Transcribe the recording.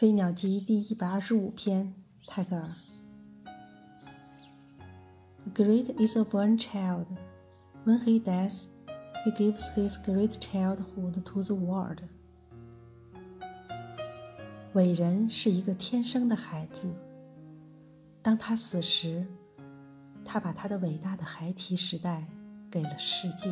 飞鸟集第一百二十五篇泰戈尔 the great is a born child when he dies he gives his great childhood to the world 伟人是一个天生的孩子当他死时他把他的伟大的孩提时代给了世界